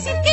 decir que